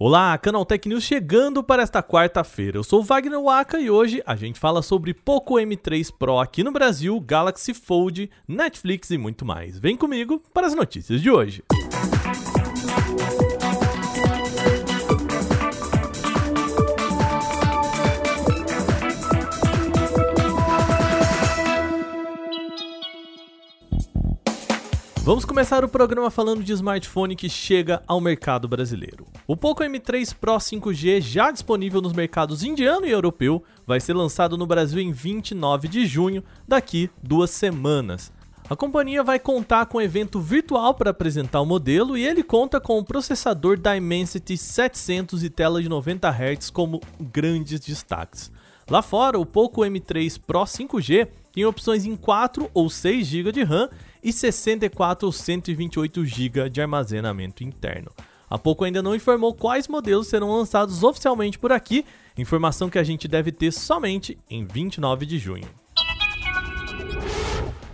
Olá, Canal Tech News chegando para esta quarta-feira. Eu sou Wagner Waka e hoje a gente fala sobre Poco M3 Pro aqui no Brasil, Galaxy Fold, Netflix e muito mais. Vem comigo para as notícias de hoje. Vamos começar o programa falando de smartphone que chega ao mercado brasileiro. O Poco M3 Pro 5G, já disponível nos mercados indiano e europeu, vai ser lançado no Brasil em 29 de junho, daqui duas semanas. A companhia vai contar com um evento virtual para apresentar o modelo e ele conta com o processador Dimensity 700 e tela de 90 Hz como grandes destaques. Lá fora, o Poco M3 Pro 5G tem opções em 4 ou 6 GB de RAM e 64 ou 128 GB de armazenamento interno. A pouco ainda não informou quais modelos serão lançados oficialmente por aqui, informação que a gente deve ter somente em 29 de junho.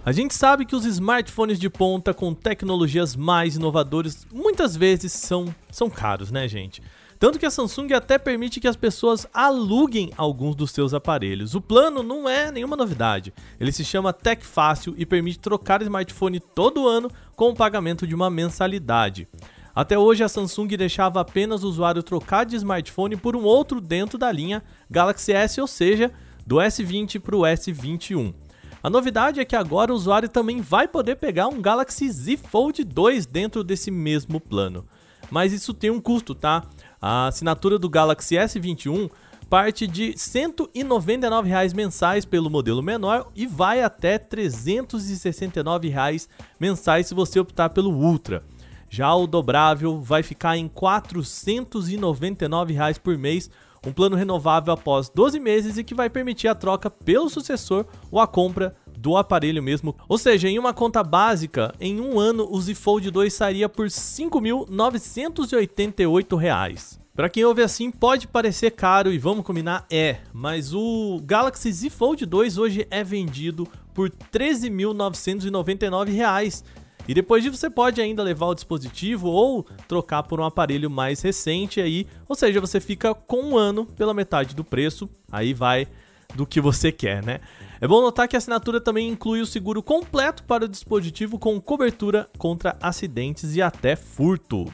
A gente sabe que os smartphones de ponta com tecnologias mais inovadoras muitas vezes são, são caros, né, gente? Tanto que a Samsung até permite que as pessoas aluguem alguns dos seus aparelhos. O plano não é nenhuma novidade. Ele se chama Tech Fácil e permite trocar smartphone todo ano com o pagamento de uma mensalidade. Até hoje a Samsung deixava apenas o usuário trocar de smartphone por um outro dentro da linha Galaxy S, ou seja, do S20 para o S21. A novidade é que agora o usuário também vai poder pegar um Galaxy Z Fold 2 dentro desse mesmo plano. Mas isso tem um custo, tá? A assinatura do Galaxy S21 parte de 199 reais mensais pelo modelo menor e vai até 369 reais mensais se você optar pelo Ultra. Já o dobrável vai ficar em 499 reais por mês, um plano renovável após 12 meses e que vai permitir a troca pelo sucessor ou a compra do aparelho mesmo. Ou seja, em uma conta básica, em um ano o Z Fold 2 sairia por R$ 5.988. Para quem ouve assim, pode parecer caro e vamos combinar, é, mas o Galaxy Z Fold 2 hoje é vendido por R$ 13.999. E depois disso você pode ainda levar o dispositivo ou trocar por um aparelho mais recente aí, ou seja, você fica com um ano pela metade do preço, aí vai do que você quer, né? É bom notar que a assinatura também inclui o seguro completo para o dispositivo com cobertura contra acidentes e até furto.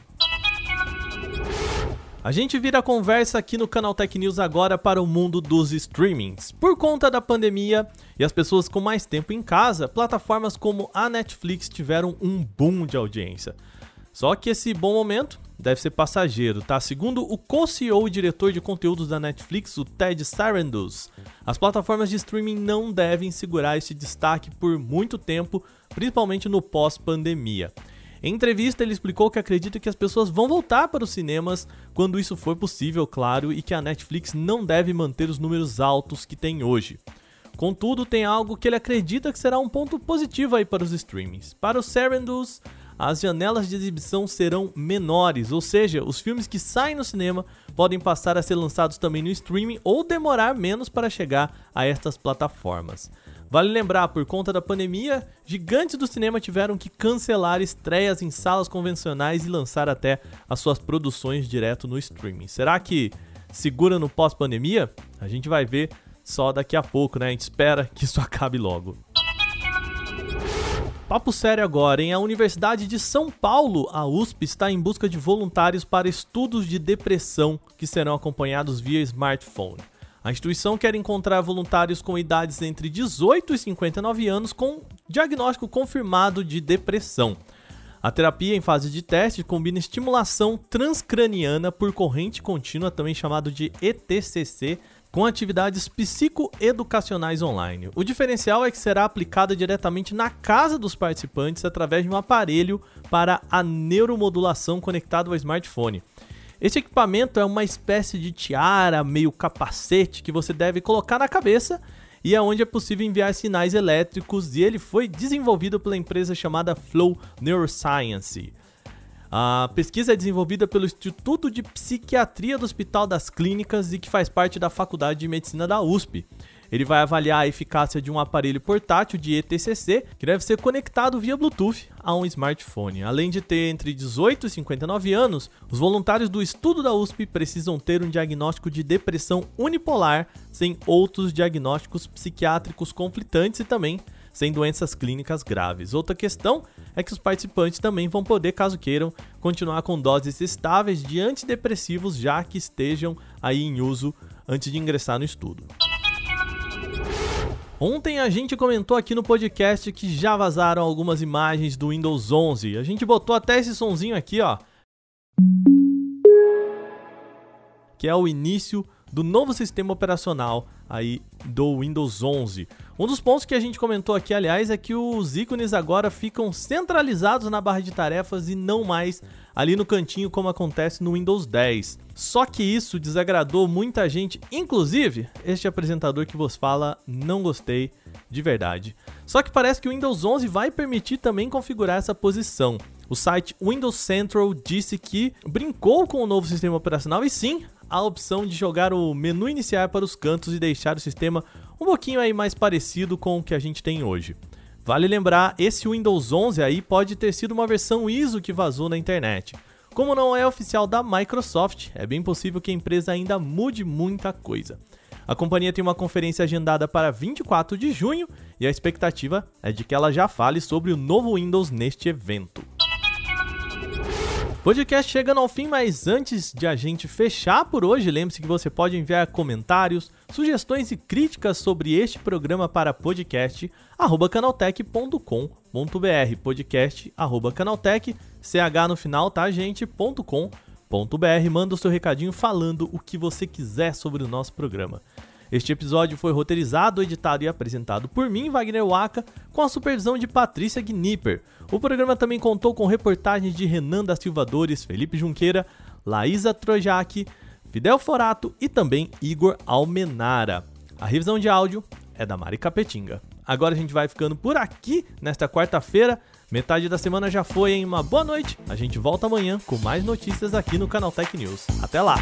A gente vira a conversa aqui no Canal Tech News agora para o mundo dos streamings. Por conta da pandemia e as pessoas com mais tempo em casa, plataformas como a Netflix tiveram um boom de audiência. Só que esse bom momento deve ser passageiro, tá? Segundo o co-CEO e diretor de conteúdos da Netflix, o Ted Sarandos, as plataformas de streaming não devem segurar esse destaque por muito tempo, principalmente no pós-pandemia. Em entrevista, ele explicou que acredita que as pessoas vão voltar para os cinemas quando isso for possível, claro, e que a Netflix não deve manter os números altos que tem hoje. Contudo, tem algo que ele acredita que será um ponto positivo aí para os streamings. Para o Sarandos, as janelas de exibição serão menores, ou seja, os filmes que saem no cinema podem passar a ser lançados também no streaming ou demorar menos para chegar a estas plataformas. Vale lembrar, por conta da pandemia, gigantes do cinema tiveram que cancelar estreias em salas convencionais e lançar até as suas produções direto no streaming. Será que segura no pós-pandemia? A gente vai ver só daqui a pouco, né? A gente espera que isso acabe logo. Papo sério agora, em a Universidade de São Paulo, a USP está em busca de voluntários para estudos de depressão que serão acompanhados via smartphone. A instituição quer encontrar voluntários com idades entre 18 e 59 anos com diagnóstico confirmado de depressão. A terapia em fase de teste combina estimulação transcraniana por corrente contínua, também chamado de ETCC, com atividades psicoeducacionais online. O diferencial é que será aplicada diretamente na casa dos participantes através de um aparelho para a neuromodulação conectado ao smartphone. Esse equipamento é uma espécie de tiara, meio capacete que você deve colocar na cabeça e é onde é possível enviar sinais elétricos e ele foi desenvolvido pela empresa chamada Flow Neuroscience. A pesquisa é desenvolvida pelo Instituto de Psiquiatria do Hospital das Clínicas e que faz parte da Faculdade de Medicina da USP. Ele vai avaliar a eficácia de um aparelho portátil de ETCC que deve ser conectado via Bluetooth a um smartphone. Além de ter entre 18 e 59 anos, os voluntários do estudo da USP precisam ter um diagnóstico de depressão unipolar sem outros diagnósticos psiquiátricos conflitantes e também sem doenças clínicas graves. Outra questão é que os participantes também vão poder, caso queiram, continuar com doses estáveis de antidepressivos já que estejam aí em uso antes de ingressar no estudo. Ontem a gente comentou aqui no podcast que já vazaram algumas imagens do Windows 11. A gente botou até esse sonzinho aqui, ó. Que é o início do novo sistema operacional aí do Windows 11. Um dos pontos que a gente comentou aqui, aliás, é que os ícones agora ficam centralizados na barra de tarefas e não mais ali no cantinho como acontece no Windows 10. Só que isso desagradou muita gente, inclusive este apresentador que vos fala, não gostei de verdade. Só que parece que o Windows 11 vai permitir também configurar essa posição. O site Windows Central disse que brincou com o novo sistema operacional e sim, a opção de jogar o menu iniciar para os cantos e deixar o sistema um pouquinho aí mais parecido com o que a gente tem hoje. Vale lembrar, esse Windows 11 aí pode ter sido uma versão ISO que vazou na internet. Como não é oficial da Microsoft, é bem possível que a empresa ainda mude muita coisa. A companhia tem uma conferência agendada para 24 de junho e a expectativa é de que ela já fale sobre o novo Windows neste evento. Podcast chegando ao fim, mas antes de a gente fechar por hoje, lembre-se que você pode enviar comentários, sugestões e críticas sobre este programa para podcast canaltech.com.br podcast canaltech, ch no final, tá gente, .com.br. Manda o seu recadinho falando o que você quiser sobre o nosso programa. Este episódio foi roteirizado, editado e apresentado por mim, Wagner Waka, com a supervisão de Patrícia Gnipper. O programa também contou com reportagens de Renan da Silva Dores, Felipe Junqueira, Laísa Trojak, Fidel Forato e também Igor Almenara. A revisão de áudio é da Mari Capetinga. Agora a gente vai ficando por aqui nesta quarta-feira. Metade da semana já foi, em Uma boa noite. A gente volta amanhã com mais notícias aqui no Canal Tech News. Até lá!